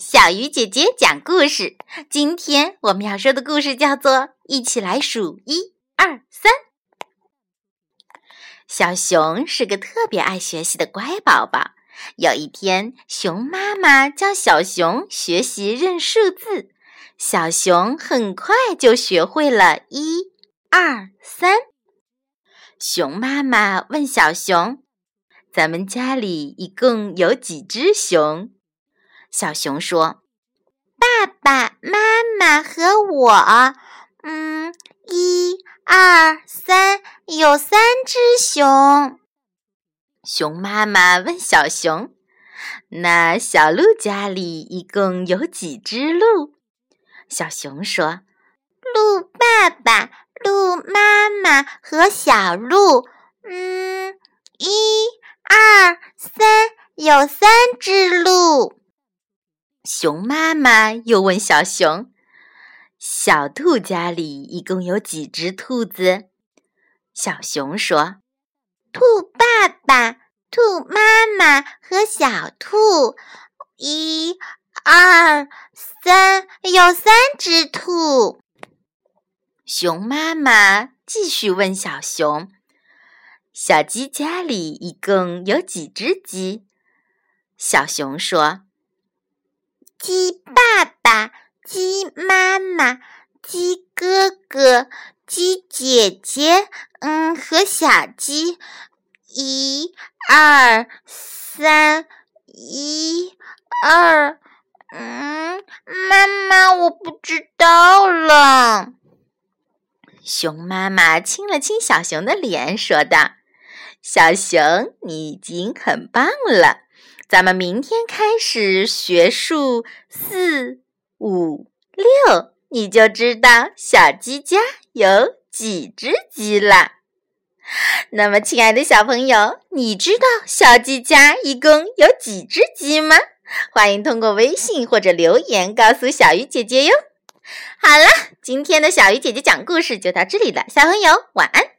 小鱼姐姐讲故事。今天我们要说的故事叫做《一起来数一二三》。小熊是个特别爱学习的乖宝宝。有一天，熊妈妈教小熊学习认数字，小熊很快就学会了一二三。熊妈妈问小熊。咱们家里一共有几只熊？小熊说：“爸爸妈妈和我，嗯，一二三，有三只熊。”熊妈妈问小熊：“那小鹿家里一共有几只鹿？”小熊说：“鹿爸爸、鹿妈妈和小鹿，嗯，一。”二三，有三只鹿。熊妈妈又问小熊：“小兔家里一共有几只兔子？”小熊说：“兔爸爸、兔妈妈和小兔，一、二、三，有三只兔。”熊妈妈继续问小熊。小鸡家里一共有几只鸡？小熊说：“鸡爸爸、鸡妈妈、鸡哥哥、鸡姐姐，嗯，和小鸡，一、二、三，一、二，嗯，妈妈，我不知道了。”熊妈妈亲了亲小熊的脸，说道。小熊，你已经很棒了。咱们明天开始学数四五六，你就知道小鸡家有几只鸡了。那么，亲爱的小朋友，你知道小鸡家一共有几只鸡吗？欢迎通过微信或者留言告诉小鱼姐姐哟。好了，今天的小鱼姐姐讲故事就到这里了，小朋友晚安。